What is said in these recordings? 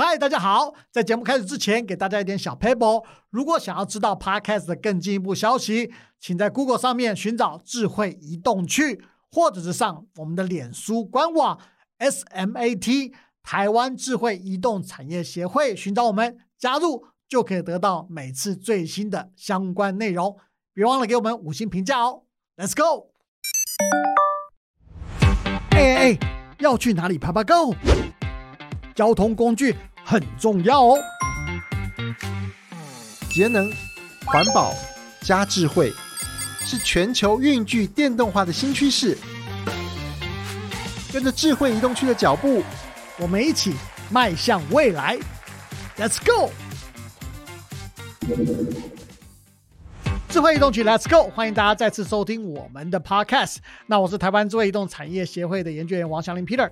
嗨，大家好！在节目开始之前，给大家一点小 paper。如果想要知道 Podcast 的更进一步消息，请在 Google 上面寻找“智慧移动去”，或者是上我们的脸书官网 SMAT 台湾智慧移动产业协会，寻找我们加入，就可以得到每次最新的相关内容。别忘了给我们五星评价哦！Let's go！哎哎哎，要去哪里爬爬 Go？交通工具很重要哦。节能、环保加智慧，是全球运具电动化的新趋势。跟着智慧移动区的脚步，我们一起迈向未来。Let's go！智慧移动区，Let's go！欢迎大家再次收听我们的 Podcast。那我是台湾智慧移动产业协会的研究员王祥林 Peter。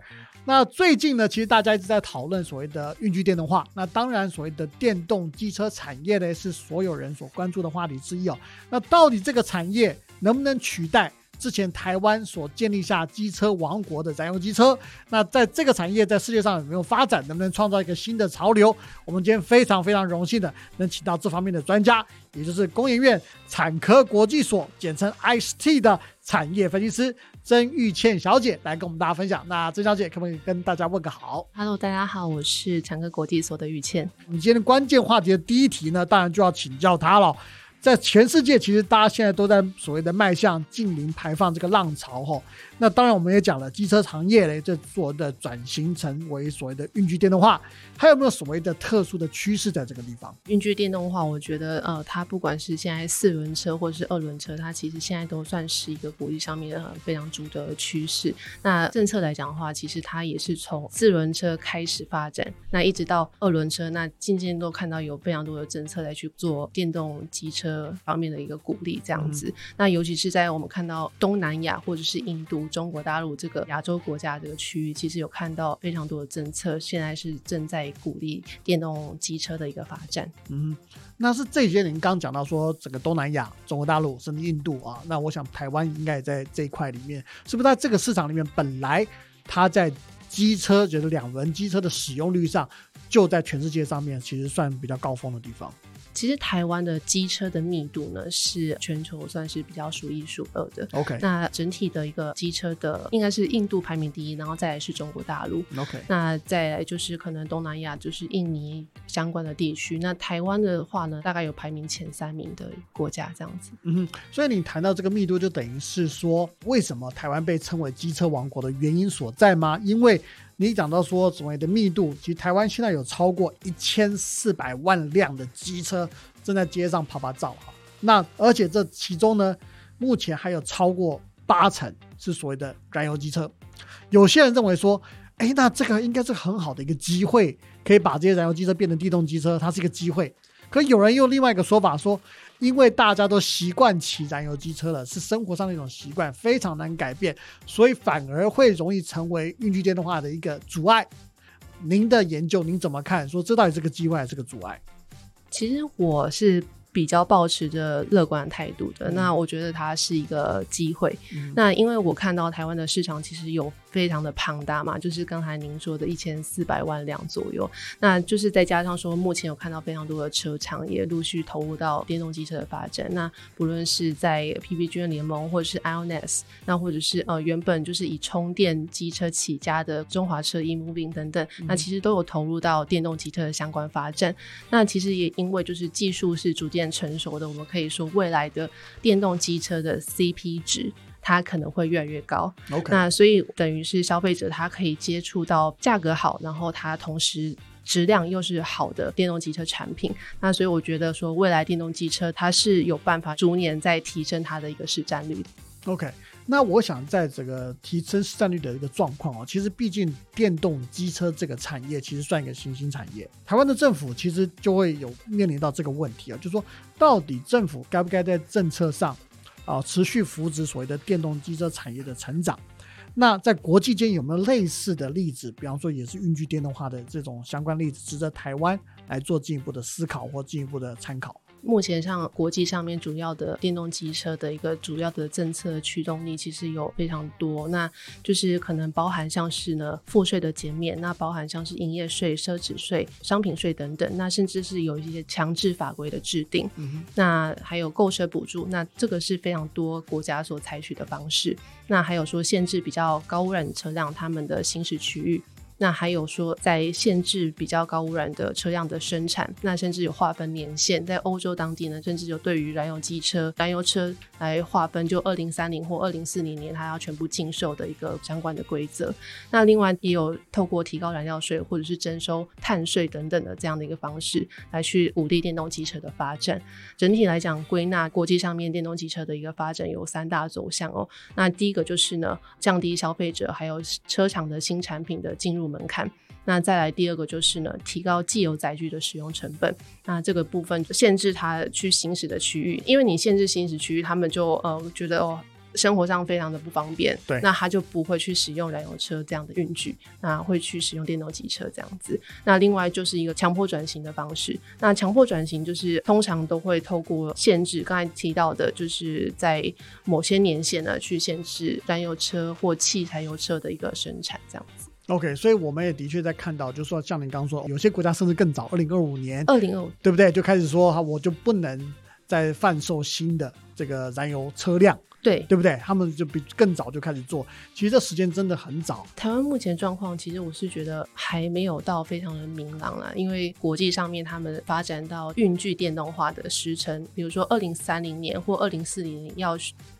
那最近呢，其实大家一直在讨论所谓的运具电动化。那当然，所谓的电动机车产业呢，是所有人所关注的话题之一哦。那到底这个产业能不能取代之前台湾所建立下机车王国的燃油机车？那在这个产业在世界上有没有发展？能不能创造一个新的潮流？我们今天非常非常荣幸的能请到这方面的专家，也就是工研院产科国际所（简称 IST） 的产业分析师。曾玉倩小姐来跟我们大家分享。那曾小姐可不可以跟大家问个好？Hello，大家好，我是强哥国际所的玉倩。我们今天关键话题的第一题呢，当然就要请教她了。在全世界，其实大家现在都在所谓的迈向近零排放这个浪潮哈。那当然，我们也讲了机车行业嘞，这做的转型成为所谓的运具电动化，还有没有所谓的特殊的趋势在这个地方？运具电动化，我觉得呃，它不管是现在四轮车或者是二轮车，它其实现在都算是一个国际上面非常主的趋势。那政策来讲的话，其实它也是从四轮车开始发展，那一直到二轮车，那渐渐都看到有非常多的政策来去做电动机车方面的一个鼓励，这样子。那尤其是在我们看到东南亚或者是印度。中国大陆这个亚洲国家这个区域，其实有看到非常多的政策，现在是正在鼓励电动机车的一个发展。嗯，那是这些您刚讲到说整个东南亚、中国大陆甚至印度啊，那我想台湾应该也在这一块里面，是不是在这个市场里面，本来它在机车就是两轮机车的使用率上，就在全世界上面其实算比较高峰的地方。其实台湾的机车的密度呢，是全球算是比较数一数二的。OK，那整体的一个机车的应该是印度排名第一，然后再来是中国大陆。OK，那再来就是可能东南亚，就是印尼相关的地区。那台湾的话呢，大概有排名前三名的国家这样子。嗯，哼所以你谈到这个密度，就等于是说，为什么台湾被称为机车王国的原因所在吗？因为你讲到说所谓的密度，其实台湾现在有超过一千四百万辆的机车正在街上跑跑照哈。那而且这其中呢，目前还有超过八成是所谓的燃油机车。有些人认为说，哎，那这个应该是很好的一个机会，可以把这些燃油机车变成电动机车，它是一个机会。可有人用另外一个说法说。因为大家都习惯骑燃油机车了，是生活上的一种习惯，非常难改变，所以反而会容易成为运具电动化的一个阻碍。您的研究您怎么看？说这到底是个机会还是个阻碍？其实我是。比较保持着乐观态度的，那我觉得它是一个机会。那因为我看到台湾的市场其实有非常的庞大嘛，就是刚才您说的一千四百万辆左右，那就是再加上说目前有看到非常多的车厂也陆续投入到电动机车的发展。那不论是在 PPG 联盟，或者是 IONS，那或者是呃原本就是以充电机车起家的中华车、eMoving 等等，那其实都有投入到电动机车的相关发展。那其实也因为就是技术是逐渐成熟的，我们可以说未来的电动机车的 CP 值，它可能会越来越高。那所以等于是消费者他可以接触到价格好，然后它同时质量又是好的电动机车产品。那所以我觉得说未来电动机车它是有办法逐年在提升它的一个市占率。OK。那我想在这个提升市占率的一个状况哦，其实毕竟电动机车这个产业其实算一个新兴产业，台湾的政府其实就会有面临到这个问题啊，就是说到底政府该不该在政策上啊持续扶植所谓的电动机车产业的成长？那在国际间有没有类似的例子？比方说也是运具电动化的这种相关例子，值得台湾来做进一步的思考或进一步的参考？目前上国际上面主要的电动机车的一个主要的政策驱动力，其实有非常多。那就是可能包含像是呢赋税的减免，那包含像是营业税、奢侈税、商品税等等，那甚至是有一些强制法规的制定。那还有购车补助，那这个是非常多国家所采取的方式。那还有说限制比较高污染车辆他们的行驶区域。那还有说，在限制比较高污染的车辆的生产，那甚至有划分年限，在欧洲当地呢，甚至有对于燃油机车、燃油车来划分，就二零三零或二零四零年，它要全部禁售的一个相关的规则。那另外也有透过提高燃料税或者是征收碳税等等的这样的一个方式，来去鼓励电动机车的发展。整体来讲，归纳国际上面电动机车的一个发展有三大走向哦。那第一个就是呢，降低消费者还有车厂的新产品的进入。门槛，那再来第二个就是呢，提高既有载具的使用成本。那这个部分限制它去行驶的区域，因为你限制行驶区域，他们就呃觉得哦，生活上非常的不方便，对，那他就不会去使用燃油车这样的运具，那会去使用电动机车这样子。那另外就是一个强迫转型的方式。那强迫转型就是通常都会透过限制，刚才提到的，就是在某些年限呢去限制燃油车或汽柴油车的一个生产这样子。OK，所以我们也的确在看到，就是说像您刚刚说，有些国家甚至更早，二零二五年，二零二五，对不对？就开始说哈，我就不能再贩售新的这个燃油车辆，对对不对？他们就比更早就开始做，其实这时间真的很早。台湾目前状况，其实我是觉得还没有到非常的明朗啊，因为国际上面他们发展到运具电动化的时程，比如说二零三零年或二零四零年要。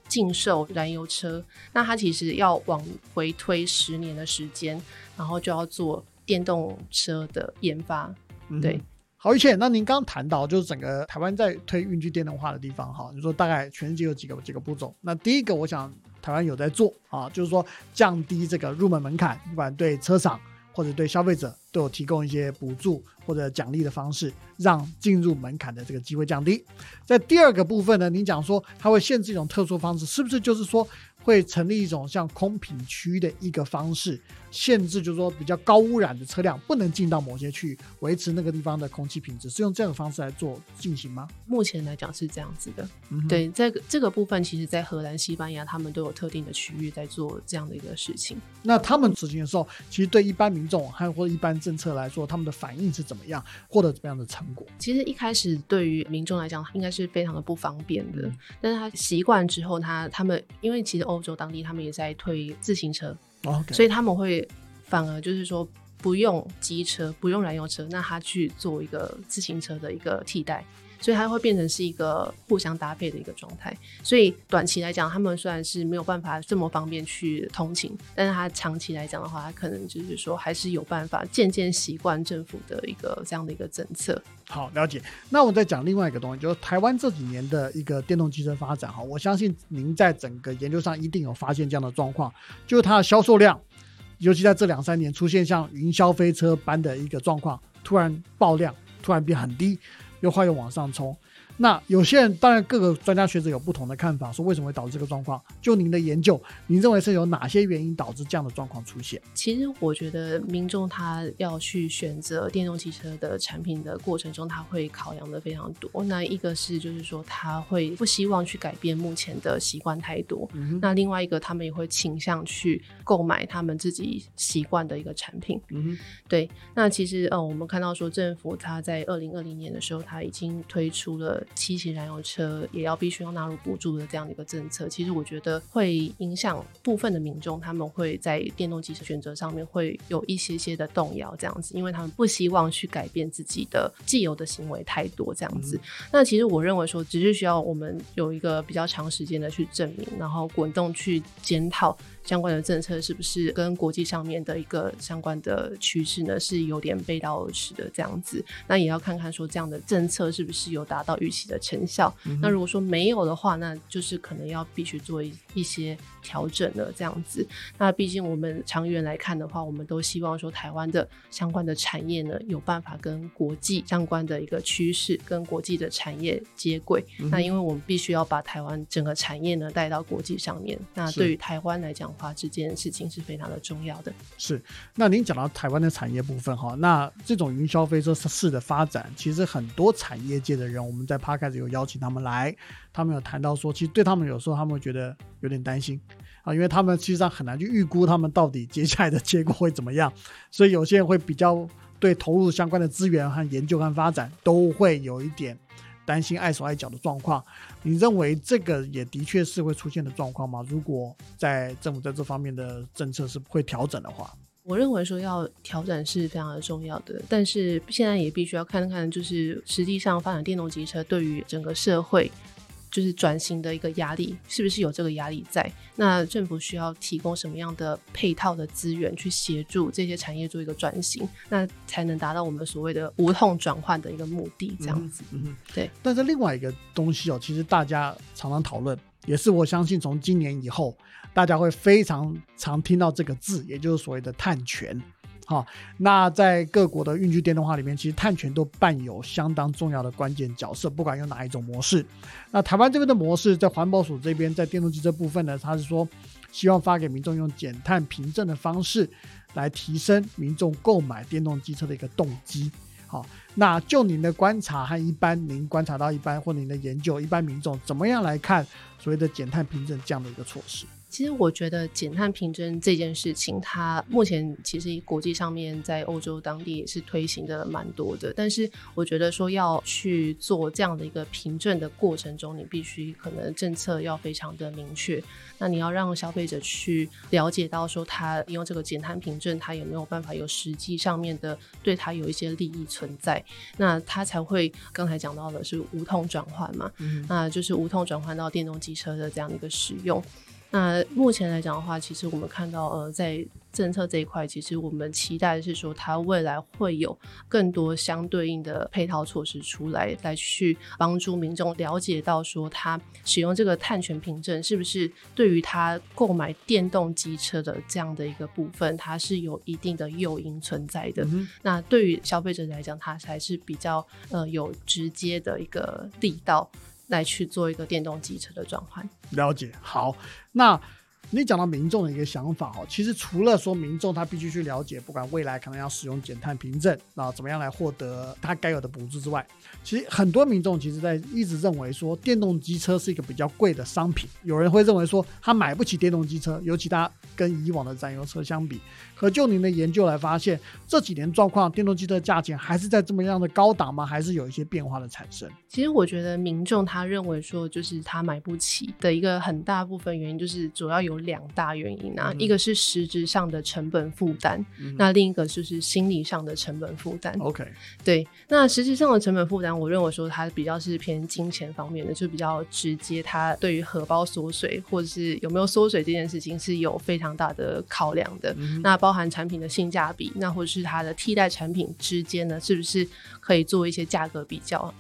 禁售燃油车，那它其实要往回推十年的时间，然后就要做电动车的研发。对，好，一切。那您刚刚谈到就是整个台湾在推运具电动化的地方，哈，你说大概全世界有几个几个步骤？那第一个，我想台湾有在做啊，就是说降低这个入门门槛，不管对车厂或者对消费者。都有提供一些补助或者奖励的方式，让进入门槛的这个机会降低。在第二个部分呢，您讲说它会限制一种特殊方式，是不是就是说？会成立一种像空品区的一个方式，限制就是说比较高污染的车辆不能进到某些区域，维持那个地方的空气品质，是用这样的方式来做进行吗？目前来讲是这样子的。对，这个这个部分，其实在荷兰、西班牙，他们都有特定的区域在做这样的一个事情。那他们执行的时候，其实对一般民众还有或者一般政策来说，他们的反应是怎么样，获得怎么样的成果？其实一开始对于民众来讲，应该是非常的不方便的。但是他习惯之后，他他们因为其实欧。欧洲当地他们也在推自行车，所以他们会反而就是说不用机车，不用燃油车，那他去做一个自行车的一个替代。所以它会变成是一个互相搭配的一个状态。所以短期来讲，他们虽然是没有办法这么方便去通勤，但是它长期来讲的话，它可能就是说还是有办法渐渐习惯政府的一个这样的一个政策。好，了解。那我再讲另外一个东西，就是台湾这几年的一个电动汽车发展哈，我相信您在整个研究上一定有发现这样的状况，就是它的销售量，尤其在这两三年出现像云霄飞车般的一个状况，突然爆量，突然变很低。又快又往上冲。那有些人当然各个专家学者有不同的看法，说为什么会导致这个状况？就您的研究，您认为是有哪些原因导致这样的状况出现？其实我觉得民众他要去选择电动汽车的产品的过程中，他会考量的非常多。那一个是就是说他会不希望去改变目前的习惯太多。那另外一个他们也会倾向去购买他们自己习惯的一个产品。嗯，对。那其实呃，我们看到说政府他在二零二零年的时候，他已经推出了。七型燃油车也要必须要纳入补助的这样的一个政策，其实我觉得会影响部分的民众，他们会在电动机车选择上面会有一些些的动摇，这样子，因为他们不希望去改变自己的既有的行为太多，这样子。那其实我认为说，只是需要我们有一个比较长时间的去证明，然后滚动去检讨。相关的政策是不是跟国际上面的一个相关的趋势呢？是有点背道而驰的这样子。那也要看看说这样的政策是不是有达到预期的成效。那如果说没有的话，那就是可能要必须做一一些调整了这样子。那毕竟我们长远来看的话，我们都希望说台湾的相关的产业呢有办法跟国际相关的一个趋势跟国际的产业接轨。那因为我们必须要把台湾整个产业呢带到国际上面。那对于台湾来讲。化这件事情是非常的重要的。是，那您讲到台湾的产业部分哈，那这种云霄飞车式的发展，其实很多产业界的人，我们在 p 开始有邀请他们来，他们有谈到说，其实对他们有时候他们会觉得有点担心啊，因为他们实际上很难去预估他们到底接下来的结果会怎么样，所以有些人会比较对投入相关的资源和研究和发展都会有一点。担心碍手碍脚的状况，你认为这个也的确是会出现的状况吗？如果在政府在这方面的政策是不会调整的话，我认为说要调整是非常的重要的，但是现在也必须要看看，就是实际上发展电动机车对于整个社会。就是转型的一个压力，是不是有这个压力在？那政府需要提供什么样的配套的资源去协助这些产业做一个转型，那才能达到我们所谓的无痛转换的一个目的？这样子，嗯，对。但是另外一个东西哦，其实大家常常讨论，也是我相信从今年以后，大家会非常常听到这个字，也就是所谓的碳权。好，那在各国的运具电动化里面，其实碳权都扮有相当重要的关键角色，不管用哪一种模式。那台湾这边的模式，在环保署这边，在电动机车部分呢，他是说希望发给民众用减碳凭证的方式，来提升民众购买电动机车的一个动机。好，那就您的观察和一般您观察到一般或您的研究，一般民众怎么样来看所谓的减碳凭证这样的一个措施？其实我觉得减碳凭证这件事情，它目前其实国际上面在欧洲当地也是推行的蛮多的。但是我觉得说要去做这样的一个凭证的过程中，你必须可能政策要非常的明确。那你要让消费者去了解到说，他用这个减碳凭证，他有没有办法有实际上面的对他有一些利益存在，那他才会刚才讲到的是无痛转换嘛？嗯那就是无痛转换到电动机车的这样的一个使用。那目前来讲的话，其实我们看到，呃，在政策这一块，其实我们期待的是说，它未来会有更多相对应的配套措施出来，来去帮助民众了解到说，他使用这个碳权凭证是不是对于他购买电动机车的这样的一个部分，它是有一定的诱因存在的。那对于消费者来讲，它才是比较呃有直接的一个地道。来去做一个电动机车的转换，了解好。那你讲到民众的一个想法哦，其实除了说民众他必须去了解，不管未来可能要使用减碳凭证啊，怎么样来获得他该有的补助之外，其实很多民众其实在一直认为说电动机车是一个比较贵的商品，有人会认为说他买不起电动机车，尤其他。跟以往的燃油车相比，可就您的研究来发现，这几年状况，电动机车价钱还是在这么样的高档吗？还是有一些变化的产生？其实我觉得民众他认为说，就是他买不起的一个很大部分原因，就是主要有两大原因啊，一个是实质上的成本负担，那另一个就是心理上的成本负担。OK，对，那实质上的成本负担，我认为说它比较是偏金钱方面的，就比较直接，它对于荷包缩水或者是有没有缩水这件事情是有非常。常大的考量的，那包含产品的性价比，那或者是它的替代产品之间呢，是不是可以做一些价格比较？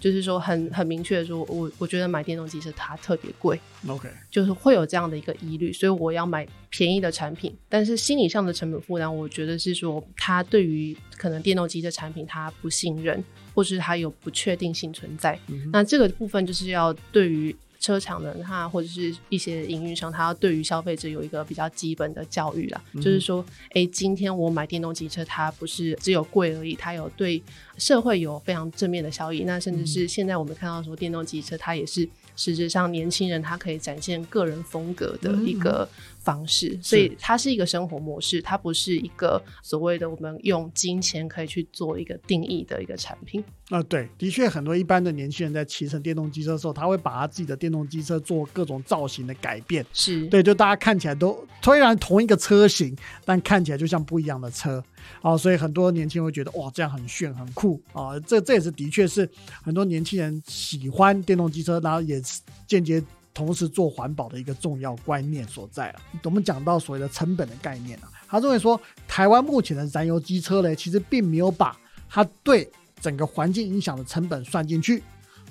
就是说很很明确的说，我我觉得买电动机车它特别贵，OK，就是会有这样的一个疑虑，所以我要买便宜的产品。但是心理上的成本负担，我觉得是说，他对于可能电动机车产品他不信任，或是他有不确定性存在。那这个部分就是要对于。车厂的他或者是一些营运商，他要对于消费者有一个比较基本的教育啦，就是说，哎，今天我买电动机车，它不是只有贵而已，它有对社会有非常正面的效益。那甚至是现在我们看到说，电动机车它也是实质上年轻人他可以展现个人风格的一个。方式，所以它是一个生活模式，它不是一个所谓的我们用金钱可以去做一个定义的一个产品。啊，对，的确，很多一般的年轻人在骑乘电动机车的时候，他会把他自己的电动机车做各种造型的改变。是对，就大家看起来都虽然同一个车型，但看起来就像不一样的车啊，所以很多年轻人会觉得哇，这样很炫很酷啊。这这也是的确是很多年轻人喜欢电动机车，然后也间接。同时做环保的一个重要观念所在了。我们讲到所谓的成本的概念啊，他认为说台湾目前的燃油机车呢，其实并没有把它对整个环境影响的成本算进去，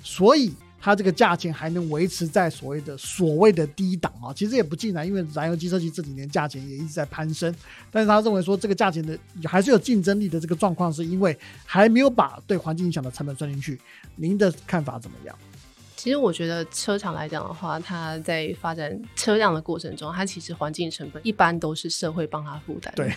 所以它这个价钱还能维持在所谓的所谓的低档啊。其实也不尽然，因为燃油机车其实这几年价钱也一直在攀升，但是他认为说这个价钱的还是有竞争力的这个状况，是因为还没有把对环境影响的成本算进去。您的看法怎么样？其实我觉得车厂来讲的话，它在发展车辆的过程中，它其实环境成本一般都是社会帮它负担。对。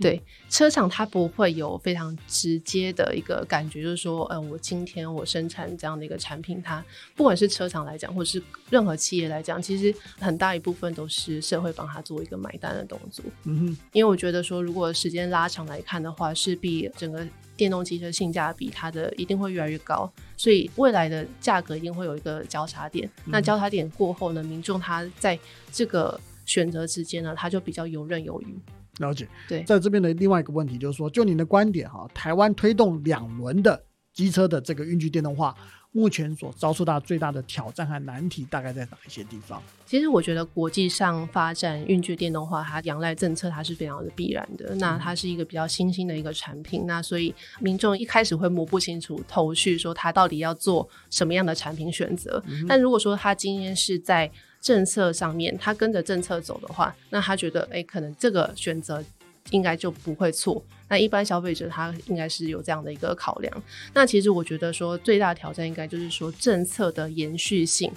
对车厂，它不会有非常直接的一个感觉，就是说，嗯，我今天我生产这样的一个产品，它不管是车厂来讲，或者是任何企业来讲，其实很大一部分都是社会帮他做一个买单的动作。嗯哼，因为我觉得说，如果时间拉长来看的话，势必整个电动汽车性价比它的一定会越来越高，所以未来的价格一定会有一个交叉点。那交叉点过后呢，民众他在这个选择之间呢，他就比较游刃有余。了解，对，在这边的另外一个问题就是说，就您的观点哈，台湾推动两轮的机车的这个运具电动化，目前所遭受到最大的挑战和难题大概在哪一些地方？其实我觉得国际上发展运具电动化，它仰赖政策，它是非常的必然的。那它是一个比较新兴的一个产品，那所以民众一开始会摸不清楚头绪，说它到底要做什么样的产品选择。但如果说它今天是在政策上面，他跟着政策走的话，那他觉得，哎，可能这个选择应该就不会错。那一般消费者他应该是有这样的一个考量。那其实我觉得说，最大的挑战应该就是说政策的延续性、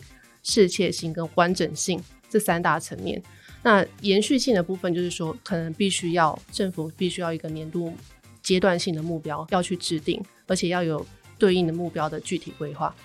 适切性跟完整性这三大层面。那延续性的部分就是说，可能必须要政府必须要一个年度阶段性的目标要去制定，而且要有对应的目标的具体规划。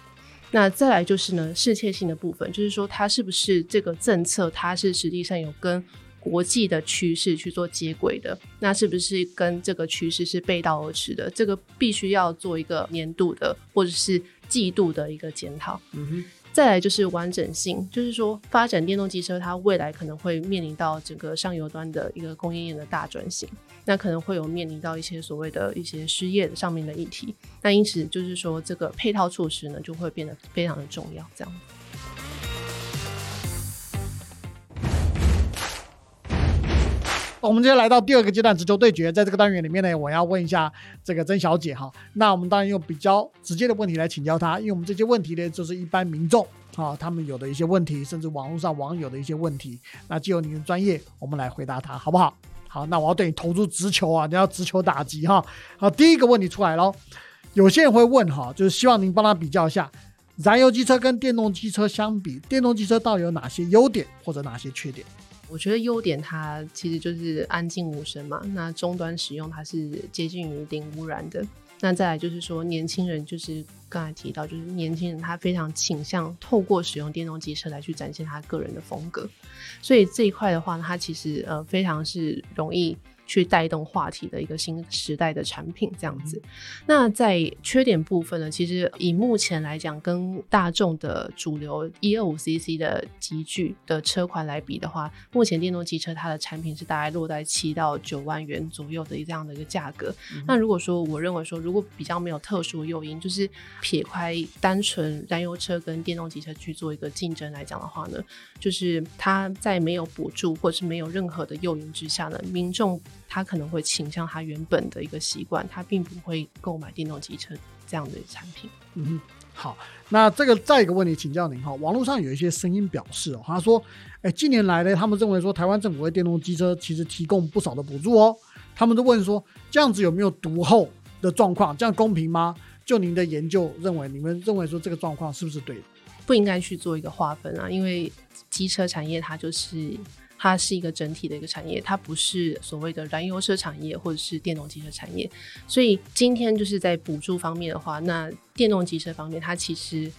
那再来就是呢，世切性的部分，就是说它是不是这个政策，它是实际上有跟国际的趋势去做接轨的，那是不是跟这个趋势是背道而驰的？这个必须要做一个年度的或者是季度的一个检讨。嗯哼。再来就是完整性，就是说发展电动机车，它未来可能会面临到整个上游端的一个供应链的大转型，那可能会有面临到一些所谓的一些失业上面的议题，那因此就是说这个配套措施呢就会变得非常的重要，这样。我们今天来到第二个阶段直球对决，在这个单元里面呢，我要问一下这个曾小姐哈。那我们当然用比较直接的问题来请教她，因为我们这些问题呢，就是一般民众啊，他们有的一些问题，甚至网络上网友的一些问题。那既有您的专业，我们来回答他，好不好？好，那我要对你投出直球啊，你要直球打击哈。好，第一个问题出来喽。有些人会问哈，就是希望您帮他比较一下，燃油机车跟电动机车相比，电动机车到底有哪些优点或者哪些缺点？我觉得优点它其实就是安静无声嘛。那终端使用它是接近于零污染的。那再来就是说，年轻人就是刚才提到，就是年轻人他非常倾向透过使用电动机车来去展现他个人的风格。所以这一块的话，它其实呃非常是容易。去带动话题的一个新时代的产品，这样子。那在缺点部分呢？其实以目前来讲，跟大众的主流一二五 CC 的集聚的车款来比的话，目前电动机车它的产品是大概落在七到九万元左右的这样的一个价格。那如果说我认为说，如果比较没有特殊诱因，就是撇开单纯燃油车跟电动机车去做一个竞争来讲的话呢，就是它在没有补助或是没有任何的诱因之下呢，民众。他可能会倾向他原本的一个习惯，他并不会购买电动机车这样的产品。嗯，好，那这个再一个问题请教您哈，网络上有一些声音表示哦，他说，哎，近年来呢，他们认为说台湾政府为电动机车其实提供不少的补助哦，他们都问说这样子有没有毒后的状况，这样公平吗？就您的研究认为，你们认为说这个状况是不是对的？不应该去做一个划分啊，因为机车产业它就是。它是一个整体的一个产业，它不是所谓的燃油车产业或者是电动汽车产业，所以今天就是在补助方面的话，那电动机车方面，它其实。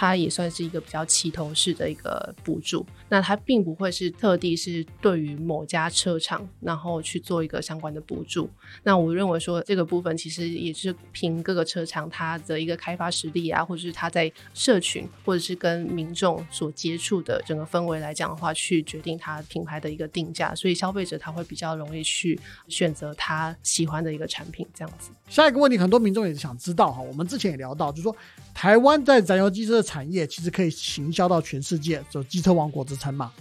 它也算是一个比较齐头式的一个补助，那它并不会是特地是对于某家车厂，然后去做一个相关的补助。那我认为说这个部分其实也是凭各个车厂它的一个开发实力啊，或者是它在社群或者是跟民众所接触的整个氛围来讲的话，去决定它品牌的一个定价。所以消费者他会比较容易去选择他喜欢的一个产品，这样子。下一个问题，很多民众也想知道哈，我们之前也聊到，就是说台湾在燃油机车。产业其实可以行销到全世界，走机车王国之称嘛。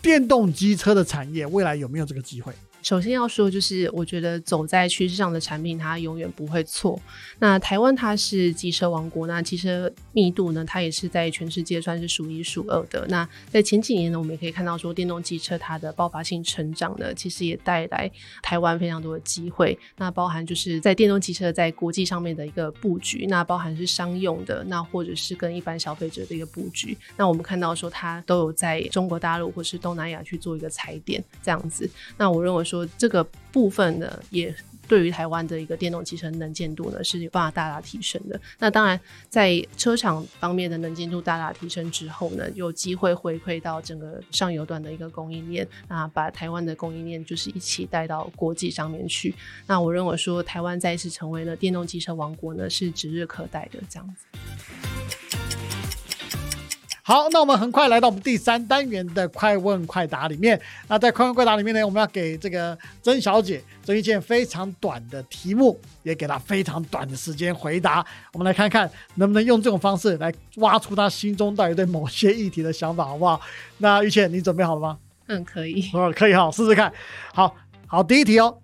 电动机车的产业未来有没有这个机会？首先要说，就是我觉得走在趋势上的产品，它永远不会错。那台湾它是机车王国，那机车密度呢，它也是在全世界算是数一数二的。那在前几年呢，我们也可以看到说，电动机车它的爆发性成长呢，其实也带来台湾非常多的机会。那包含就是在电动机车在国际上面的一个布局，那包含是商用的，那或者是跟一般消费者的一个布局。那我们看到说，它都有在中国大陆或是东南亚去做一个踩点这样子。那我认为。说这个部分呢，也对于台湾的一个电动汽车能见度呢，是有办法大大提升的。那当然，在车厂方面的能见度大大提升之后呢，有机会回馈到整个上游端的一个供应链，那把台湾的供应链就是一起带到国际上面去。那我认为说，台湾再一次成为了电动汽车王国呢，是指日可待的。这样子。好，那我们很快来到我们第三单元的快问快答里面。那在快问快答里面呢，我们要给这个曾小姐曾一件非常短的题目，也给她非常短的时间回答。我们来看看能不能用这种方式来挖出她心中到底对某些议题的想法，好不好？那玉倩，你准备好了吗？嗯，可以。哦，可以哈，试试看。好好，第一题哦，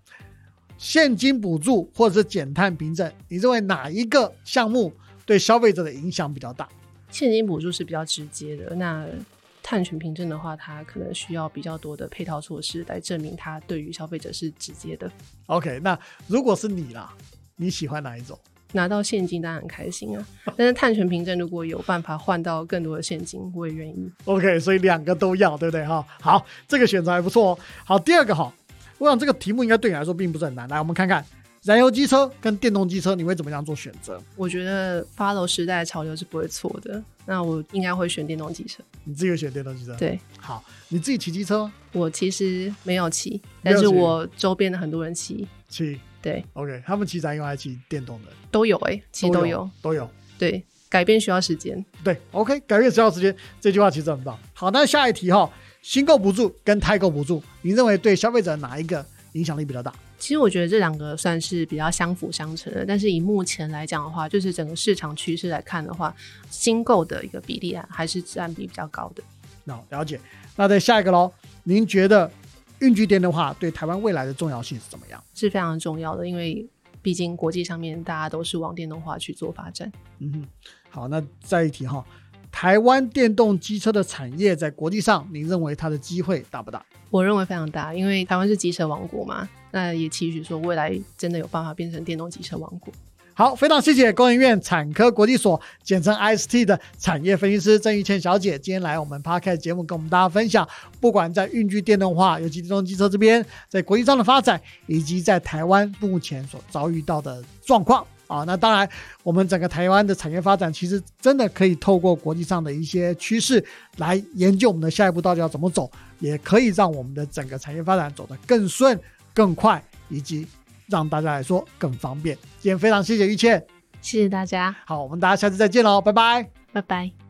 现金补助或者是减碳凭证，你认为哪一个项目对消费者的影响比较大？现金补助是比较直接的，那碳权凭证的话，它可能需要比较多的配套措施来证明它对于消费者是直接的。OK，那如果是你啦，你喜欢哪一种？拿到现金当然很开心啊，但是碳权凭证如果有办法换到更多的现金，我也愿意。OK，所以两个都要，对不对哈？好，这个选择还不错哦。好，第二个哈，我想这个题目应该对你来说并不是很难。来，我们看看。燃油机车跟电动机车，你会怎么样做选择？我觉得 follow 时代的潮流是不会错的。那我应该会选电动机车。你自己选电动机车？对。好，你自己骑机车吗？我其实没有骑，但是我周边的很多人骑。骑。对。OK，他们骑燃油还是骑电动的？都有哎，其实都有，都有。对，改变需要时间。对，OK，改变需要时间，这句话其实很棒。好，那下一题哈，新购补助跟太购补助，你认为对消费者哪一个影响力比较大？其实我觉得这两个算是比较相辅相成的，但是以目前来讲的话，就是整个市场趋势来看的话，新购的一个比例啊，还是占比比较高的。那了解。那在下一个喽，您觉得运具电的话对台湾未来的重要性是怎么样？是非常重要的，因为毕竟国际上面大家都是往电动化去做发展。嗯哼。好，那再一题哈，台湾电动机车的产业在国际上，您认为它的机会大不大？我认为非常大，因为台湾是机车王国嘛。那也期许说，未来真的有办法变成电动机车王国。好，非常谢谢工研院产科国际所简称 IST 的产业分析师郑玉倩小姐，今天来我们 Park 节目跟我们大家分享，不管在运具电动化，尤其电动机车这边，在国际上的发展，以及在台湾目前所遭遇到的状况啊。那当然，我们整个台湾的产业发展，其实真的可以透过国际上的一些趋势来研究我们的下一步到底要怎么走，也可以让我们的整个产业发展走得更顺。更快，以及让大家来说更方便。今天非常谢谢玉倩，谢谢大家。好，我们大家下次再见喽，拜拜，拜拜。